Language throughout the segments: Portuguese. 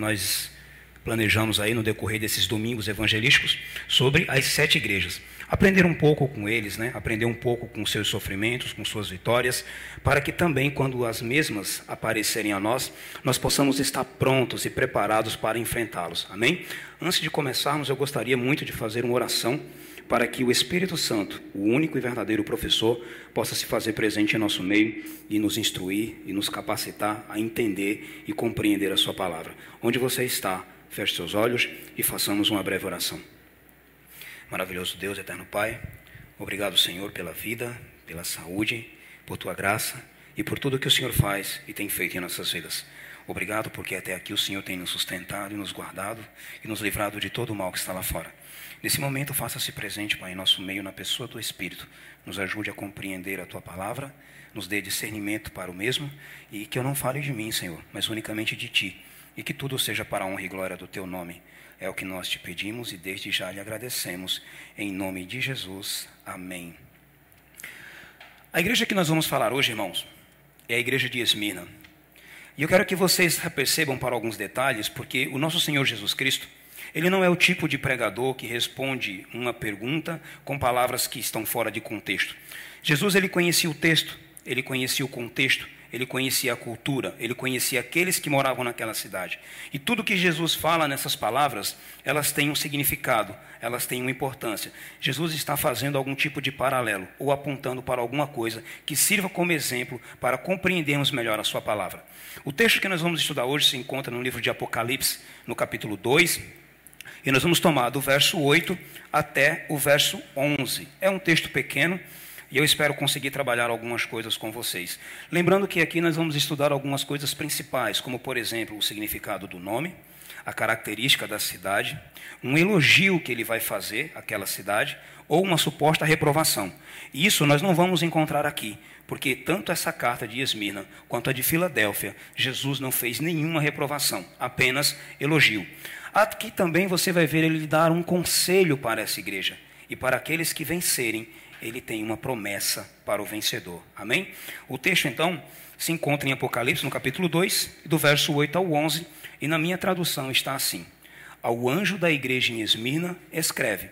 nós planejamos aí no decorrer desses domingos evangelísticos sobre as sete igrejas. Aprender um pouco com eles, né? aprender um pouco com seus sofrimentos, com suas vitórias, para que também, quando as mesmas aparecerem a nós, nós possamos estar prontos e preparados para enfrentá-los. Amém? Antes de começarmos, eu gostaria muito de fazer uma oração para que o Espírito Santo, o único e verdadeiro professor, possa se fazer presente em nosso meio e nos instruir e nos capacitar a entender e compreender a Sua palavra. Onde você está, feche seus olhos e façamos uma breve oração. Maravilhoso Deus, eterno Pai, obrigado, Senhor, pela vida, pela saúde, por tua graça e por tudo que o Senhor faz e tem feito em nossas vidas. Obrigado porque até aqui o Senhor tem nos sustentado e nos guardado e nos livrado de todo o mal que está lá fora. Nesse momento, faça-se presente, Pai, em nosso meio, na pessoa do Espírito. Nos ajude a compreender a tua palavra, nos dê discernimento para o mesmo e que eu não fale de mim, Senhor, mas unicamente de ti. E que tudo seja para a honra e glória do teu nome. É o que nós te pedimos e desde já lhe agradecemos. Em nome de Jesus. Amém. A igreja que nós vamos falar hoje, irmãos, é a igreja de Esmirna. E eu quero que vocês percebam para alguns detalhes, porque o nosso Senhor Jesus Cristo, ele não é o tipo de pregador que responde uma pergunta com palavras que estão fora de contexto. Jesus ele conhecia o texto, ele conhecia o contexto, ele conhecia a cultura, ele conhecia aqueles que moravam naquela cidade. E tudo que Jesus fala nessas palavras, elas têm um significado, elas têm uma importância. Jesus está fazendo algum tipo de paralelo ou apontando para alguma coisa que sirva como exemplo para compreendermos melhor a sua palavra. O texto que nós vamos estudar hoje se encontra no livro de Apocalipse, no capítulo 2, e nós vamos tomar do verso 8 até o verso 11. É um texto pequeno, e eu espero conseguir trabalhar algumas coisas com vocês. Lembrando que aqui nós vamos estudar algumas coisas principais, como, por exemplo, o significado do nome, a característica da cidade, um elogio que ele vai fazer àquela cidade, ou uma suposta reprovação. Isso nós não vamos encontrar aqui, porque tanto essa carta de Esmirna quanto a de Filadélfia, Jesus não fez nenhuma reprovação, apenas elogio. Aqui também você vai ver ele dar um conselho para essa igreja e para aqueles que vencerem ele tem uma promessa para o vencedor. Amém? O texto, então, se encontra em Apocalipse, no capítulo 2, do verso 8 ao 11, e na minha tradução está assim: Ao anjo da igreja em Esmirna, escreve: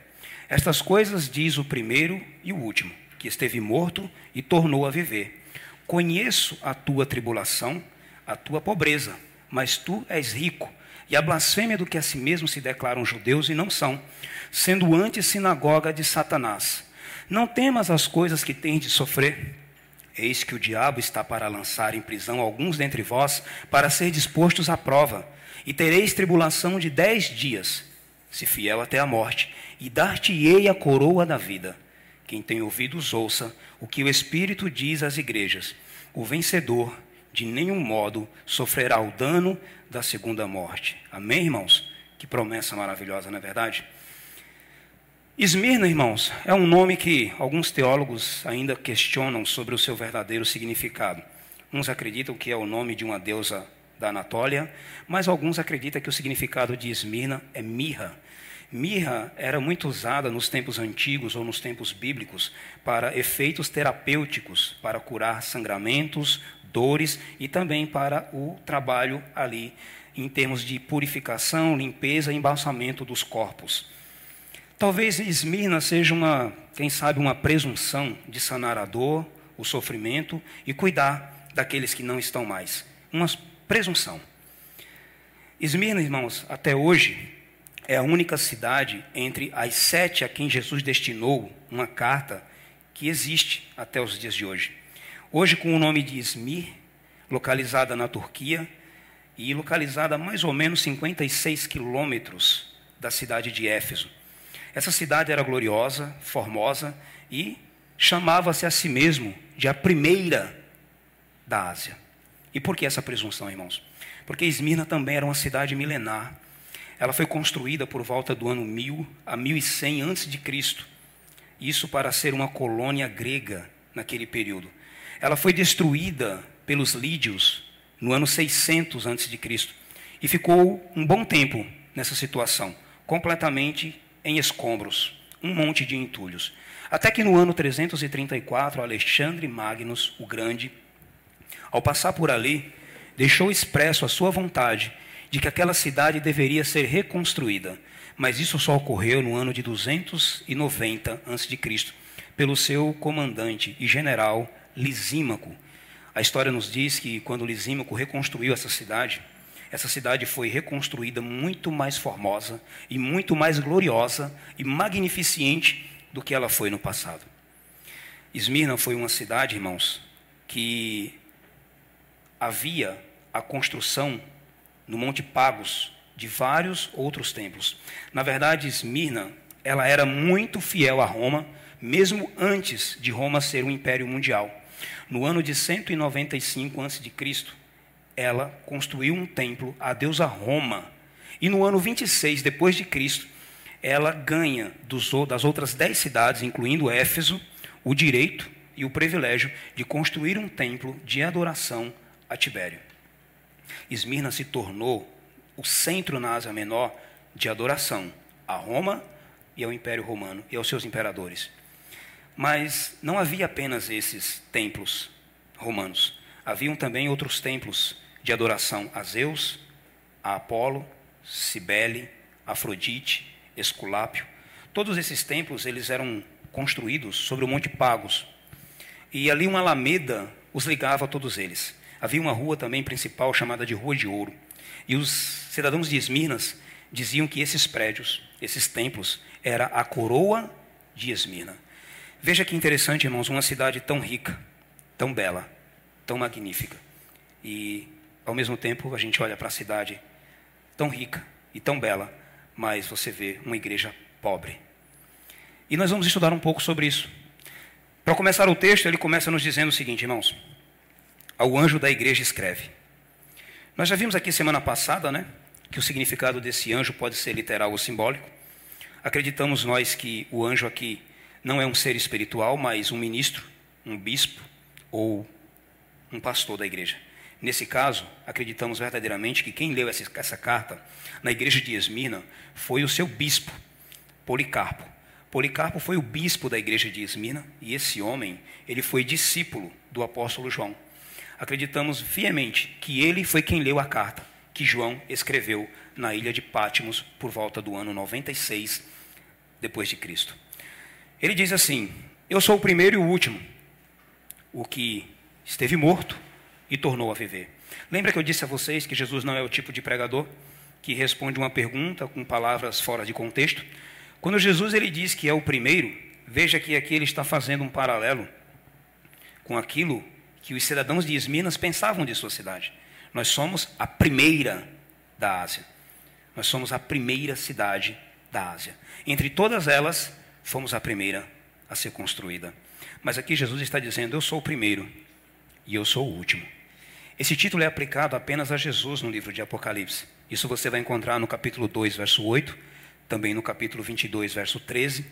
Estas coisas diz o primeiro e o último, que esteve morto e tornou a viver. Conheço a tua tribulação, a tua pobreza, mas tu és rico e a blasfêmia do que a si mesmo se declaram judeus e não são, sendo antes sinagoga de Satanás. Não temas as coisas que tens de sofrer. Eis que o diabo está para lançar em prisão alguns dentre vós, para ser dispostos à prova, e tereis tribulação de dez dias, se fiel até a morte, e dar-te-ei a coroa da vida. Quem tem ouvidos, ouça o que o Espírito diz às igrejas. O vencedor, de nenhum modo, sofrerá o dano da segunda morte. Amém, irmãos? Que promessa maravilhosa, não é verdade? Esmirna, irmãos, é um nome que alguns teólogos ainda questionam sobre o seu verdadeiro significado. Uns acreditam que é o nome de uma deusa da Anatólia, mas alguns acreditam que o significado de Esmirna é mirra. Mirra era muito usada nos tempos antigos ou nos tempos bíblicos para efeitos terapêuticos, para curar sangramentos, dores e também para o trabalho ali em termos de purificação, limpeza e embalsamento dos corpos. Talvez Esmirna seja uma, quem sabe, uma presunção de sanar a dor, o sofrimento e cuidar daqueles que não estão mais. Uma presunção. Esmirna, irmãos, até hoje é a única cidade entre as sete a quem Jesus destinou uma carta que existe até os dias de hoje. Hoje, com o nome de Esmir, localizada na Turquia e localizada a mais ou menos 56 quilômetros da cidade de Éfeso. Essa cidade era gloriosa, formosa e chamava-se a si mesmo de a primeira da Ásia. E por que essa presunção, irmãos? Porque Esmirna também era uma cidade milenar. Ela foi construída por volta do ano 1000 a 1100 a.C. Isso para ser uma colônia grega naquele período. Ela foi destruída pelos lídios no ano 600 a.C. e ficou um bom tempo nessa situação, completamente em escombros, um monte de entulhos. Até que no ano 334, Alexandre Magnus, o Grande, ao passar por ali, deixou expresso a sua vontade de que aquela cidade deveria ser reconstruída, mas isso só ocorreu no ano de 290 a.C., pelo seu comandante e general Lisímaco. A história nos diz que quando Lisímaco reconstruiu essa cidade, essa cidade foi reconstruída muito mais formosa e muito mais gloriosa e magnificente do que ela foi no passado. Esmirna foi uma cidade, irmãos, que havia a construção no Monte Pagos de vários outros templos. Na verdade, Esmirna, ela era muito fiel a Roma, mesmo antes de Roma ser um império mundial. No ano de 195 a.C., ela construiu um templo à deusa Roma. E no ano 26 depois de Cristo, ela ganha dos, das outras dez cidades, incluindo Éfeso, o direito e o privilégio de construir um templo de adoração a Tibério. Esmirna se tornou o centro na Ásia Menor de adoração a Roma e ao Império Romano e aos seus imperadores. Mas não havia apenas esses templos romanos. Haviam também outros templos de adoração a Zeus, a Apolo, Cibele, Afrodite, Esculápio. Todos esses templos eles eram construídos sobre o Monte Pagos. E ali uma alameda os ligava a todos eles. Havia uma rua também principal chamada de Rua de Ouro. E os cidadãos de Esmirnas diziam que esses prédios, esses templos, era a coroa de Esmirna. Veja que interessante, irmãos, uma cidade tão rica, tão bela, tão magnífica. E ao mesmo tempo, a gente olha para a cidade tão rica e tão bela, mas você vê uma igreja pobre. E nós vamos estudar um pouco sobre isso. Para começar o texto, ele começa nos dizendo o seguinte, irmãos: Ao anjo da igreja escreve. Nós já vimos aqui semana passada, né, que o significado desse anjo pode ser literal ou simbólico. Acreditamos nós que o anjo aqui não é um ser espiritual, mas um ministro, um bispo ou um pastor da igreja. Nesse caso, acreditamos verdadeiramente que quem leu essa, essa carta na igreja de Esmirna foi o seu bispo, Policarpo. Policarpo foi o bispo da igreja de Esmirna e esse homem, ele foi discípulo do apóstolo João. Acreditamos fielmente que ele foi quem leu a carta que João escreveu na ilha de Pátimos por volta do ano 96 depois de Cristo. Ele diz assim: Eu sou o primeiro e o último, o que esteve morto e tornou a viver. Lembra que eu disse a vocês que Jesus não é o tipo de pregador que responde uma pergunta com palavras fora de contexto? Quando Jesus ele diz que é o primeiro, veja que aqui ele está fazendo um paralelo com aquilo que os cidadãos de Esminas pensavam de sua cidade. Nós somos a primeira da Ásia. Nós somos a primeira cidade da Ásia. Entre todas elas, fomos a primeira a ser construída. Mas aqui Jesus está dizendo: Eu sou o primeiro e eu sou o último. Esse título é aplicado apenas a Jesus no livro de Apocalipse. Isso você vai encontrar no capítulo 2, verso 8, também no capítulo 22, verso 13,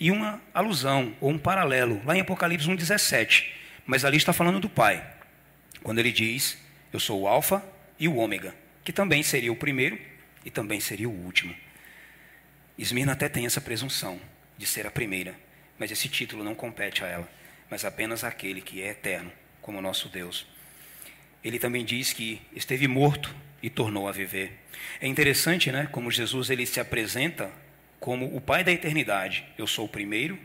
e uma alusão ou um paralelo lá em Apocalipse 1:17, mas ali está falando do Pai. Quando ele diz: "Eu sou o alfa e o ômega", que também seria o primeiro e também seria o último. Esmirna até tem essa presunção de ser a primeira, mas esse título não compete a ela, mas apenas àquele que é eterno, como nosso Deus ele também diz que esteve morto e tornou a viver. É interessante, né, como Jesus ele se apresenta como o Pai da eternidade. Eu sou o primeiro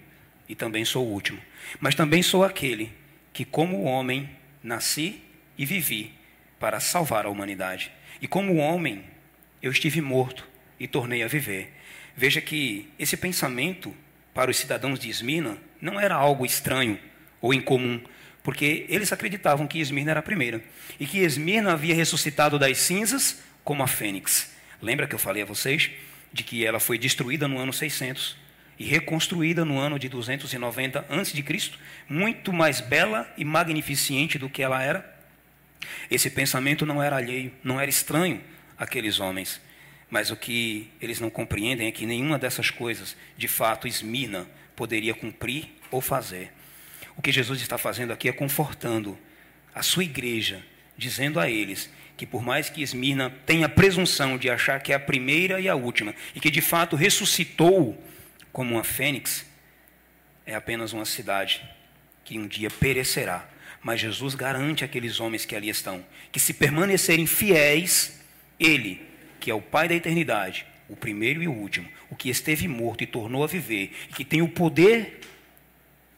e também sou o último. Mas também sou aquele que, como homem, nasci e vivi para salvar a humanidade. E como homem, eu estive morto e tornei a viver. Veja que esse pensamento para os cidadãos de Esmina não era algo estranho ou incomum, porque eles acreditavam que Esmirna era a primeira e que Esmirna havia ressuscitado das cinzas como a fênix. Lembra que eu falei a vocês de que ela foi destruída no ano 600 e reconstruída no ano de 290 a.C., muito mais bela e magnificente do que ela era? Esse pensamento não era alheio, não era estranho àqueles homens. Mas o que eles não compreendem é que nenhuma dessas coisas, de fato, Esmirna poderia cumprir ou fazer. O que Jesus está fazendo aqui é confortando a sua igreja, dizendo a eles que por mais que Esmirna tenha a presunção de achar que é a primeira e a última, e que de fato ressuscitou como uma fênix, é apenas uma cidade que um dia perecerá. Mas Jesus garante àqueles homens que ali estão que se permanecerem fiéis, Ele que é o Pai da eternidade, o primeiro e o último, o que esteve morto e tornou a viver, e que tem o poder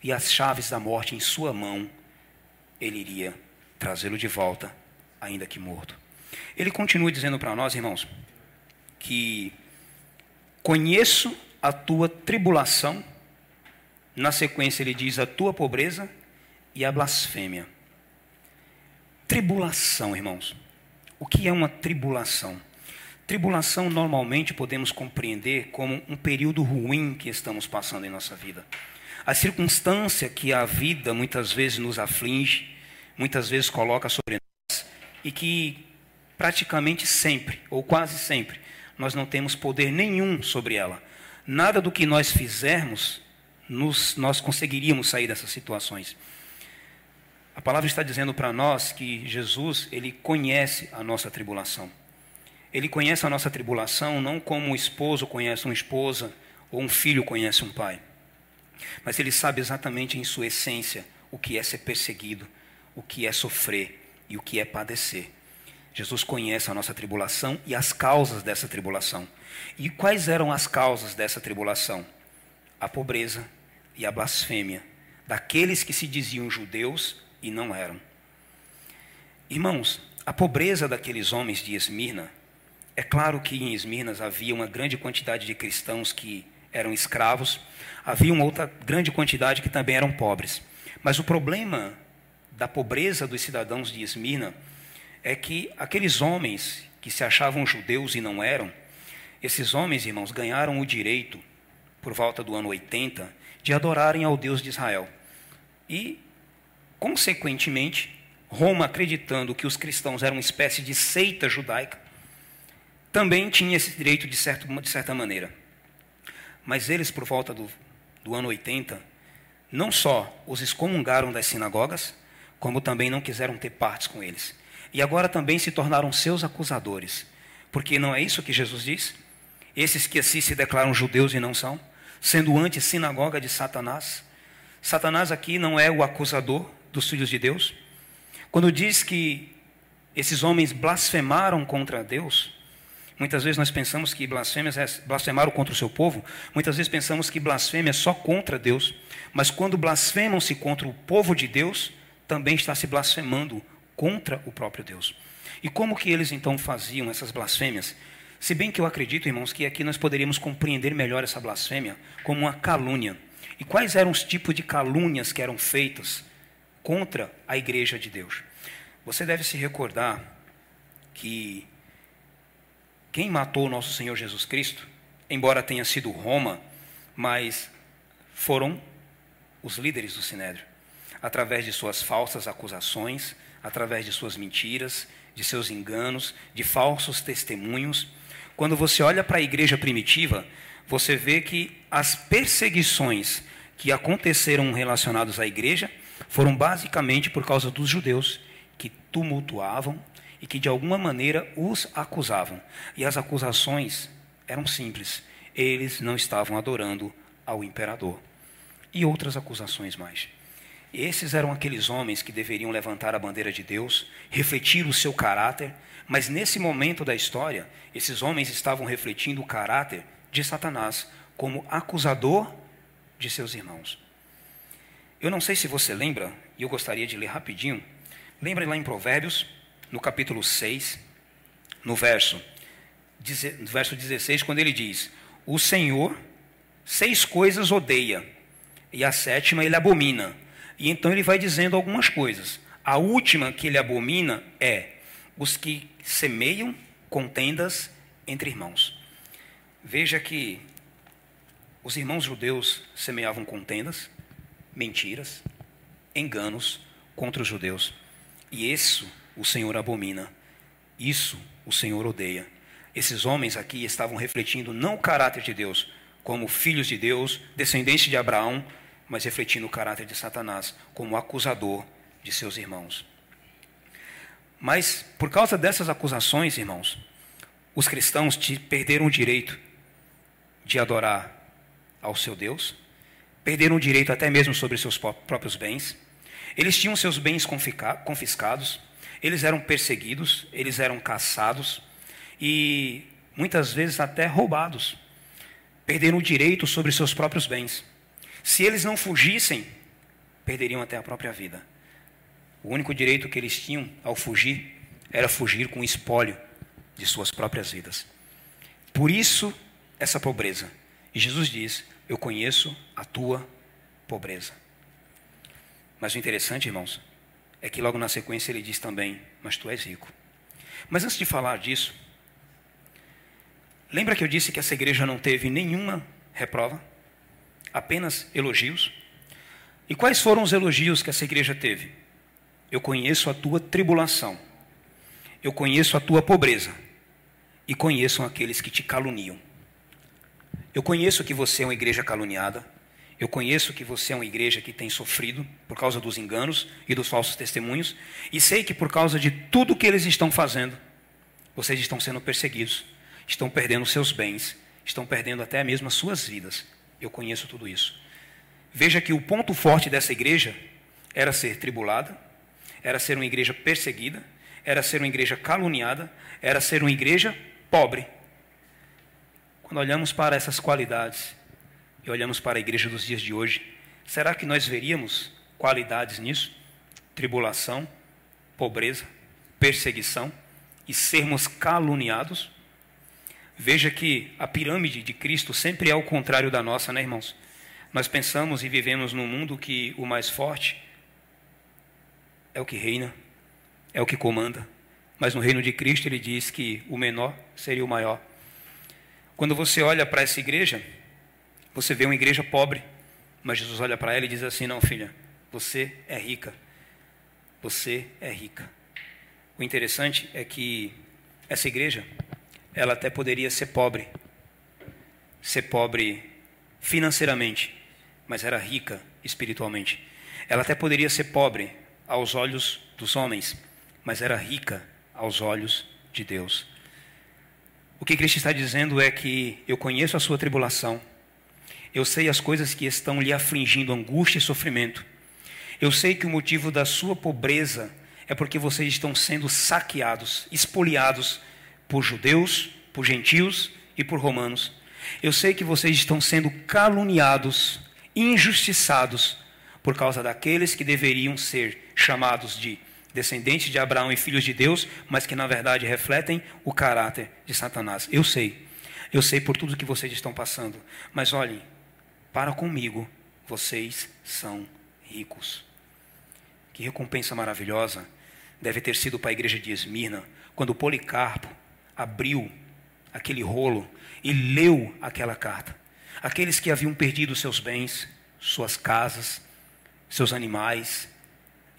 e as chaves da morte em sua mão, ele iria trazê-lo de volta, ainda que morto. Ele continua dizendo para nós, irmãos, que conheço a tua tribulação, na sequência ele diz a tua pobreza e a blasfêmia. Tribulação, irmãos. O que é uma tribulação? Tribulação normalmente podemos compreender como um período ruim que estamos passando em nossa vida. A circunstância que a vida muitas vezes nos aflige, muitas vezes coloca sobre nós e que praticamente sempre, ou quase sempre, nós não temos poder nenhum sobre ela. Nada do que nós fizermos, nos, nós conseguiríamos sair dessas situações. A palavra está dizendo para nós que Jesus, ele conhece a nossa tribulação. Ele conhece a nossa tribulação não como um esposo conhece uma esposa ou um filho conhece um pai. Mas ele sabe exatamente em sua essência o que é ser perseguido, o que é sofrer e o que é padecer. Jesus conhece a nossa tribulação e as causas dessa tribulação. E quais eram as causas dessa tribulação? A pobreza e a blasfêmia daqueles que se diziam judeus e não eram. Irmãos, a pobreza daqueles homens de Esmirna é claro que em Esmirna havia uma grande quantidade de cristãos que eram escravos, havia uma outra grande quantidade que também eram pobres. Mas o problema da pobreza dos cidadãos de Esmirna é que aqueles homens que se achavam judeus e não eram, esses homens, irmãos, ganharam o direito, por volta do ano 80, de adorarem ao Deus de Israel. E, consequentemente, Roma, acreditando que os cristãos eram uma espécie de seita judaica, também tinha esse direito de, certo, de certa maneira. Mas eles, por volta do, do ano 80, não só os excomungaram das sinagogas, como também não quiseram ter partes com eles. E agora também se tornaram seus acusadores. Porque não é isso que Jesus diz? Esses que assim se declaram judeus e não são, sendo anti-sinagoga de Satanás. Satanás aqui não é o acusador dos filhos de Deus. Quando diz que esses homens blasfemaram contra Deus, Muitas vezes nós pensamos que blasfêmias é blasfemaram contra o seu povo, muitas vezes pensamos que blasfêmia é só contra Deus, mas quando blasfemam-se contra o povo de Deus, também está se blasfemando contra o próprio Deus. E como que eles então faziam essas blasfêmias? Se bem que eu acredito, irmãos, que aqui nós poderíamos compreender melhor essa blasfêmia como uma calúnia. E quais eram os tipos de calúnias que eram feitas contra a igreja de Deus? Você deve se recordar que quem matou o nosso Senhor Jesus Cristo, embora tenha sido Roma, mas foram os líderes do Sinédrio, através de suas falsas acusações, através de suas mentiras, de seus enganos, de falsos testemunhos. Quando você olha para a igreja primitiva, você vê que as perseguições que aconteceram relacionadas à igreja foram basicamente por causa dos judeus que tumultuavam, e que de alguma maneira os acusavam. E as acusações eram simples: eles não estavam adorando ao imperador. E outras acusações mais. Esses eram aqueles homens que deveriam levantar a bandeira de Deus, refletir o seu caráter, mas nesse momento da história, esses homens estavam refletindo o caráter de Satanás como acusador de seus irmãos. Eu não sei se você lembra, e eu gostaria de ler rapidinho. Lembra lá em Provérbios, no capítulo 6, no verso, no verso 16, quando ele diz: O Senhor seis coisas odeia, e a sétima ele abomina. E então ele vai dizendo algumas coisas. A última que ele abomina é os que semeiam contendas entre irmãos. Veja que os irmãos judeus semeavam contendas, mentiras, enganos contra os judeus. E isso o Senhor abomina. Isso o Senhor odeia. Esses homens aqui estavam refletindo não o caráter de Deus, como filhos de Deus, descendentes de Abraão, mas refletindo o caráter de Satanás, como acusador de seus irmãos. Mas, por causa dessas acusações, irmãos, os cristãos perderam o direito de adorar ao seu Deus, perderam o direito até mesmo sobre seus próprios bens. Eles tinham seus bens confiscados, eles eram perseguidos, eles eram caçados, e muitas vezes até roubados, perderam o direito sobre seus próprios bens. Se eles não fugissem, perderiam até a própria vida. O único direito que eles tinham ao fugir era fugir com o espólio de suas próprias vidas. Por isso, essa pobreza. E Jesus diz: Eu conheço a tua pobreza. Mas o interessante, irmãos, é que logo na sequência ele diz também: Mas tu és rico. Mas antes de falar disso, lembra que eu disse que essa igreja não teve nenhuma reprova? Apenas elogios? E quais foram os elogios que essa igreja teve? Eu conheço a tua tribulação, eu conheço a tua pobreza, e conheço aqueles que te caluniam. Eu conheço que você é uma igreja caluniada, eu conheço que você é uma igreja que tem sofrido por causa dos enganos e dos falsos testemunhos, e sei que por causa de tudo que eles estão fazendo, vocês estão sendo perseguidos, estão perdendo seus bens, estão perdendo até mesmo as suas vidas. Eu conheço tudo isso. Veja que o ponto forte dessa igreja era ser tribulada, era ser uma igreja perseguida, era ser uma igreja caluniada, era ser uma igreja pobre. Quando olhamos para essas qualidades e olhamos para a igreja dos dias de hoje, será que nós veríamos qualidades nisso? Tribulação, pobreza, perseguição e sermos caluniados? Veja que a pirâmide de Cristo sempre é o contrário da nossa, né, irmãos? Nós pensamos e vivemos num mundo que o mais forte é o que reina, é o que comanda. Mas no reino de Cristo ele diz que o menor seria o maior. Quando você olha para essa igreja, você vê uma igreja pobre, mas Jesus olha para ela e diz assim: Não, filha, você é rica. Você é rica. O interessante é que essa igreja, ela até poderia ser pobre, ser pobre financeiramente, mas era rica espiritualmente. Ela até poderia ser pobre aos olhos dos homens, mas era rica aos olhos de Deus. O que Cristo está dizendo é que eu conheço a sua tribulação, eu sei as coisas que estão lhe afligindo, angústia e sofrimento. Eu sei que o motivo da sua pobreza é porque vocês estão sendo saqueados, espoliados por judeus, por gentios e por romanos. Eu sei que vocês estão sendo caluniados, injustiçados por causa daqueles que deveriam ser chamados de descendentes de Abraão e filhos de Deus, mas que na verdade refletem o caráter de Satanás. Eu sei, eu sei por tudo que vocês estão passando, mas olhem, para comigo, vocês são ricos. Que recompensa maravilhosa deve ter sido para a igreja de Esmirna, quando Policarpo abriu aquele rolo e leu aquela carta. Aqueles que haviam perdido seus bens, suas casas, seus animais,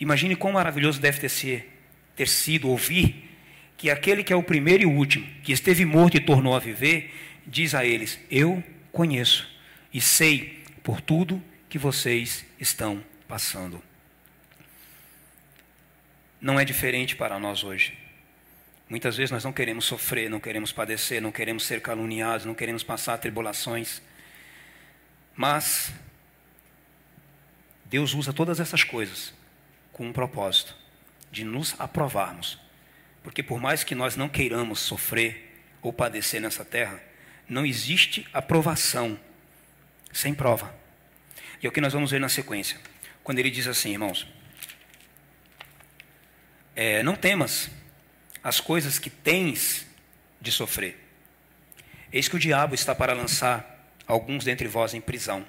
Imagine quão maravilhoso deve ter, ser, ter sido ouvir que aquele que é o primeiro e último, que esteve morto e tornou a viver, diz a eles: Eu conheço e sei por tudo que vocês estão passando. Não é diferente para nós hoje. Muitas vezes nós não queremos sofrer, não queremos padecer, não queremos ser caluniados, não queremos passar tribulações. Mas Deus usa todas essas coisas com um propósito de nos aprovarmos. Porque por mais que nós não queiramos sofrer ou padecer nessa terra, não existe aprovação sem prova. E é o que nós vamos ver na sequência. Quando ele diz assim, irmãos: é, Não temas as coisas que tens de sofrer. Eis que o diabo está para lançar alguns dentre vós em prisão,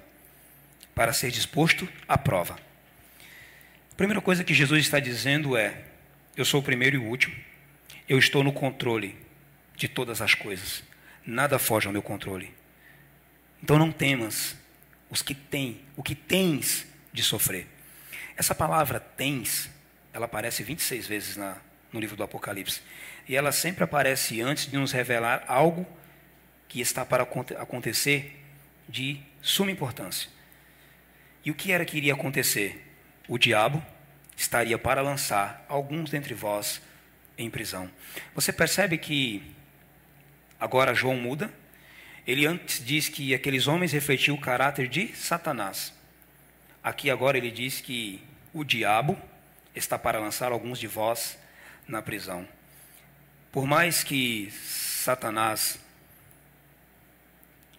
para ser disposto à prova a primeira coisa que Jesus está dizendo é: eu sou o primeiro e o último, eu estou no controle de todas as coisas, nada foge ao meu controle. Então não temas os que têm, o que tens de sofrer. Essa palavra tens, ela aparece 26 vezes na, no livro do Apocalipse. E ela sempre aparece antes de nos revelar algo que está para acontecer de suma importância. E o que era que iria acontecer? o diabo estaria para lançar alguns dentre vós em prisão. Você percebe que agora João muda? Ele antes diz que aqueles homens refletiam o caráter de Satanás. Aqui agora ele diz que o diabo está para lançar alguns de vós na prisão. Por mais que Satanás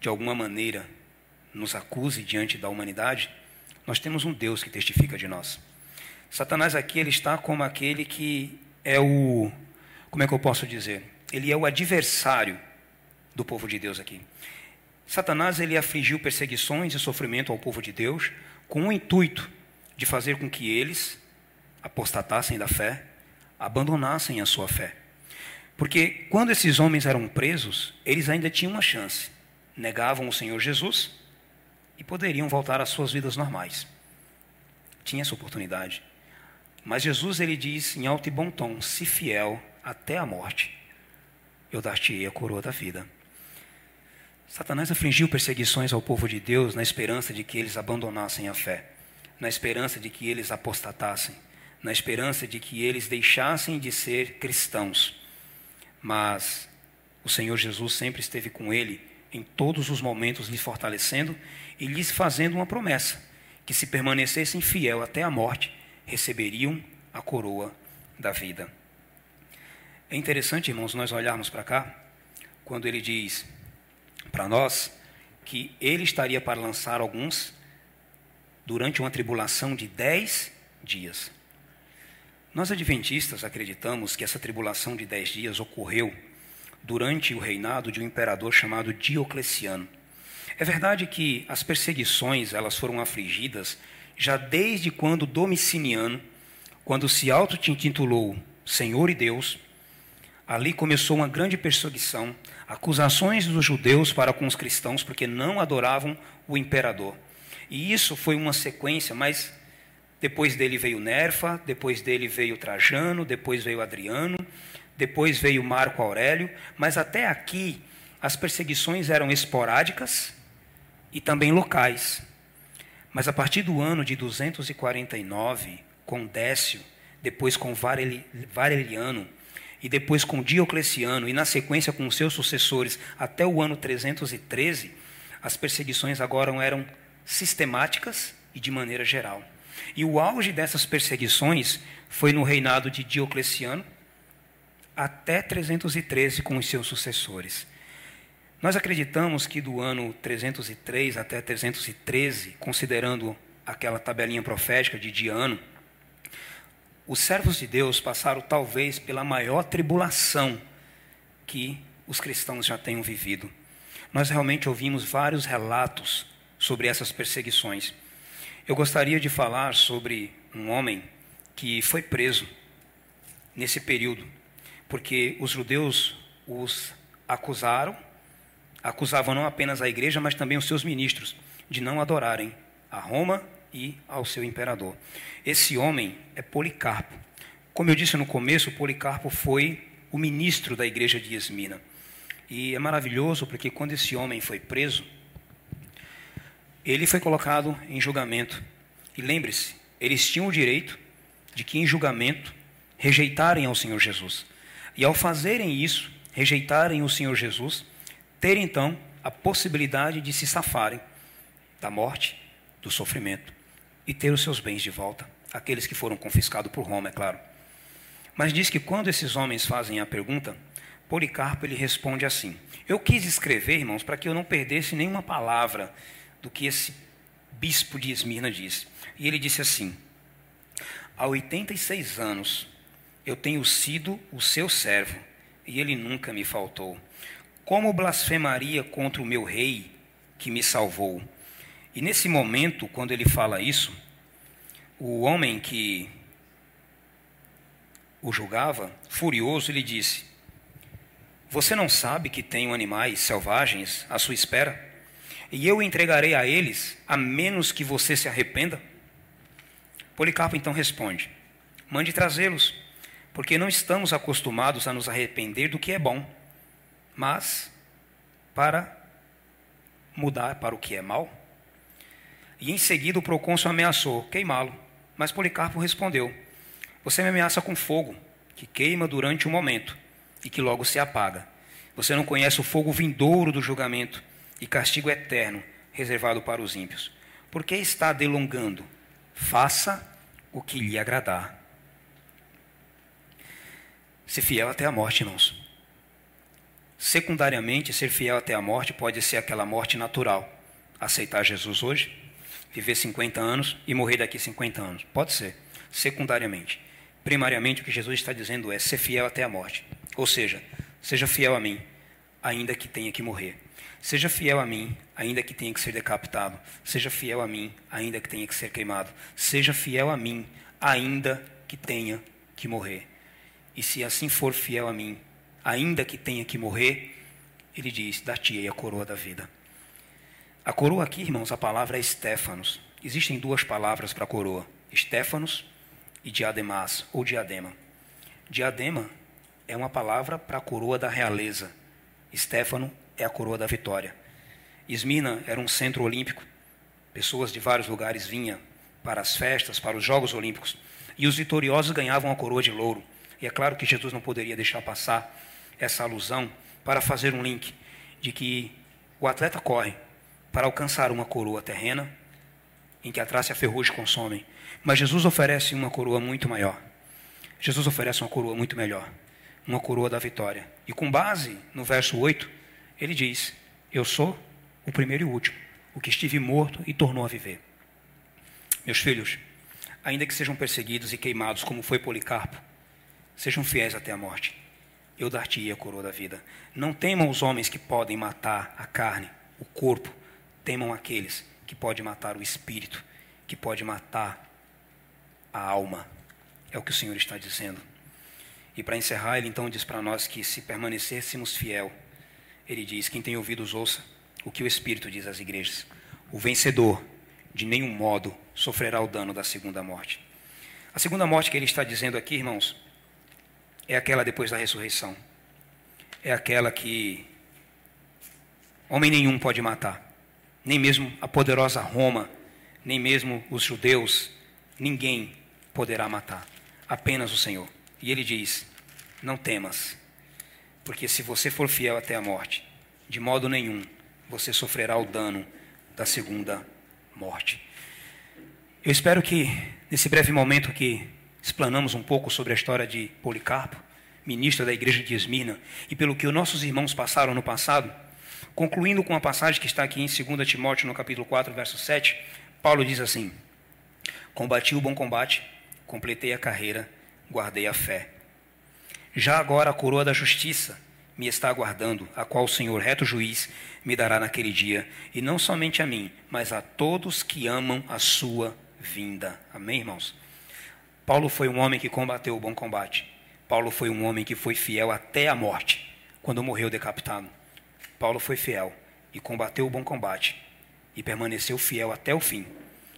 de alguma maneira, nos acuse diante da humanidade, nós temos um Deus que testifica de nós. Satanás aqui ele está como aquele que é o como é que eu posso dizer? Ele é o adversário do povo de Deus aqui. Satanás ele afligiu perseguições e sofrimento ao povo de Deus com o intuito de fazer com que eles apostatassem da fé, abandonassem a sua fé. Porque quando esses homens eram presos, eles ainda tinham uma chance. Negavam o Senhor Jesus e poderiam voltar às suas vidas normais. Tinha essa oportunidade. Mas Jesus ele diz em alto e bom tom: "Se fiel até a morte, eu dar-te-ei a coroa da vida." Satanás afligiu perseguições ao povo de Deus na esperança de que eles abandonassem a fé, na esperança de que eles apostatassem, na esperança de que eles deixassem de ser cristãos. Mas o Senhor Jesus sempre esteve com ele em todos os momentos, lhes fortalecendo e lhes fazendo uma promessa: que se permanecessem fiel até a morte, receberiam a coroa da vida. É interessante, irmãos, nós olharmos para cá, quando ele diz: para nós que ele estaria para lançar alguns durante uma tribulação de dez dias. Nós adventistas acreditamos que essa tribulação de dez dias ocorreu durante o reinado de um imperador chamado Diocleciano. É verdade que as perseguições elas foram afligidas já desde quando Domiciliano, quando se auto-intitulou Senhor e Deus, ali começou uma grande perseguição acusações dos judeus para com os cristãos porque não adoravam o imperador. E isso foi uma sequência, mas depois dele veio Nerfa, depois dele veio Trajano, depois veio Adriano, depois veio Marco Aurélio, mas até aqui as perseguições eram esporádicas e também locais. Mas a partir do ano de 249, com Décio, depois com Valeriano, e depois com Diocleciano, e na sequência com seus sucessores até o ano 313, as perseguições agora eram sistemáticas e de maneira geral. E o auge dessas perseguições foi no reinado de Diocleciano até 313 com os seus sucessores. Nós acreditamos que do ano 303 até 313, considerando aquela tabelinha profética de Diano, os servos de Deus passaram talvez pela maior tribulação que os cristãos já tenham vivido. Nós realmente ouvimos vários relatos sobre essas perseguições. Eu gostaria de falar sobre um homem que foi preso nesse período, porque os judeus os acusaram, acusavam não apenas a igreja, mas também os seus ministros de não adorarem a Roma e ao seu imperador. Esse homem é Policarpo. Como eu disse no começo, Policarpo foi o ministro da igreja de Esmina. E é maravilhoso porque quando esse homem foi preso, ele foi colocado em julgamento. E lembre-se, eles tinham o direito de que em julgamento rejeitarem ao Senhor Jesus. E ao fazerem isso, rejeitarem o Senhor Jesus, ter então a possibilidade de se safarem da morte, do sofrimento e ter os seus bens de volta, aqueles que foram confiscados por Roma, é claro. Mas diz que quando esses homens fazem a pergunta, Policarpo ele responde assim: Eu quis escrever, irmãos, para que eu não perdesse nenhuma palavra do que esse bispo de Esmirna disse. E ele disse assim: Há 86 anos eu tenho sido o seu servo, e ele nunca me faltou. Como blasfemaria contra o meu rei que me salvou? E nesse momento, quando ele fala isso, o homem que o julgava, furioso, lhe disse: Você não sabe que tenho animais selvagens à sua espera? E eu entregarei a eles, a menos que você se arrependa? Policarpo então responde: Mande trazê-los, porque não estamos acostumados a nos arrepender do que é bom, mas para mudar para o que é mal. E em seguida o procônsul ameaçou queimá-lo. Mas Policarpo respondeu: Você me ameaça com fogo, que queima durante um momento e que logo se apaga. Você não conhece o fogo vindouro do julgamento e castigo eterno reservado para os ímpios. Por que está delongando? Faça o que lhe agradar. Se fiel até a morte, irmãos. Secundariamente, ser fiel até a morte pode ser aquela morte natural. Aceitar Jesus hoje, viver 50 anos e morrer daqui 50 anos. Pode ser. Secundariamente. Primariamente, o que Jesus está dizendo é ser fiel até a morte. Ou seja, seja fiel a mim, ainda que tenha que morrer. Seja fiel a mim, ainda que tenha que ser decapitado. Seja fiel a mim, ainda que tenha que ser queimado. Seja fiel a mim, ainda que tenha que morrer. E se assim for fiel a mim, ainda que tenha que morrer, ele diz: dar-te-ei a coroa da vida. A coroa aqui, irmãos, a palavra é Stefanos. Existem duas palavras para coroa: Stefanos e diademas, ou diadema. Diadema é uma palavra para a coroa da realeza. Stefano é a coroa da vitória. Esmina era um centro olímpico. Pessoas de vários lugares vinham para as festas, para os Jogos Olímpicos. E os vitoriosos ganhavam a coroa de louro. E é claro que Jesus não poderia deixar passar essa alusão para fazer um link de que o atleta corre para alcançar uma coroa terrena, em que a traça e a ferrugem consomem, mas Jesus oferece uma coroa muito maior. Jesus oferece uma coroa muito melhor, uma coroa da vitória. E com base no verso 8, ele diz: Eu sou o primeiro e o último, o que estive morto e tornou a viver. Meus filhos, ainda que sejam perseguidos e queimados, como foi Policarpo, sejam fiéis até a morte eu dar-te-ei a coroa da vida. Não temam os homens que podem matar a carne, o corpo. Temam aqueles que podem matar o espírito, que podem matar a alma. É o que o Senhor está dizendo. E para encerrar, ele então diz para nós que se permanecêssemos fiel, ele diz: quem tem ouvidos, ouça o que o Espírito diz às igrejas. O vencedor, de nenhum modo, sofrerá o dano da segunda morte. A segunda morte que ele está dizendo aqui, irmãos, é aquela depois da ressurreição. É aquela que homem nenhum pode matar. Nem mesmo a poderosa Roma, nem mesmo os judeus, ninguém poderá matar. Apenas o Senhor. E ele diz: Não temas, porque se você for fiel até a morte, de modo nenhum você sofrerá o dano da segunda morte. Eu espero que nesse breve momento que explanamos um pouco sobre a história de Policarpo, ministro da igreja de Esmirna, e pelo que os nossos irmãos passaram no passado, concluindo com a passagem que está aqui em 2 Timóteo, no capítulo 4, verso 7, Paulo diz assim: Combati o bom combate, completei a carreira, guardei a fé. Já agora a coroa da justiça me está aguardando, a qual o Senhor, reto juiz, me dará naquele dia, e não somente a mim, mas a todos que amam a sua vinda. Amém, irmãos? Paulo foi um homem que combateu o bom combate. Paulo foi um homem que foi fiel até a morte, quando morreu decapitado. Paulo foi fiel e combateu o bom combate e permaneceu fiel até o fim.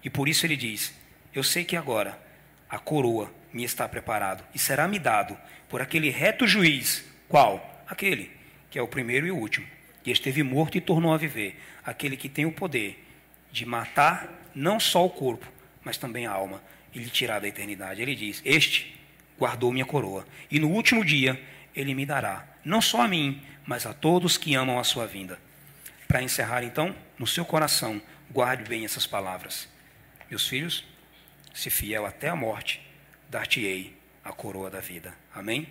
E por isso ele diz: Eu sei que agora a coroa me está preparado e será me dado por aquele reto juiz. Qual? Aquele que é o primeiro e o último, que esteve morto e tornou a viver, aquele que tem o poder de matar não só o corpo, mas também a alma e lhe tirar da eternidade. Ele diz: Este guardou minha coroa, e no último dia ele me dará, não só a mim, mas a todos que amam a sua vinda. Para encerrar, então, no seu coração, guarde bem essas palavras. Meus filhos, se fiel até a morte, dar-te-ei a coroa da vida. Amém?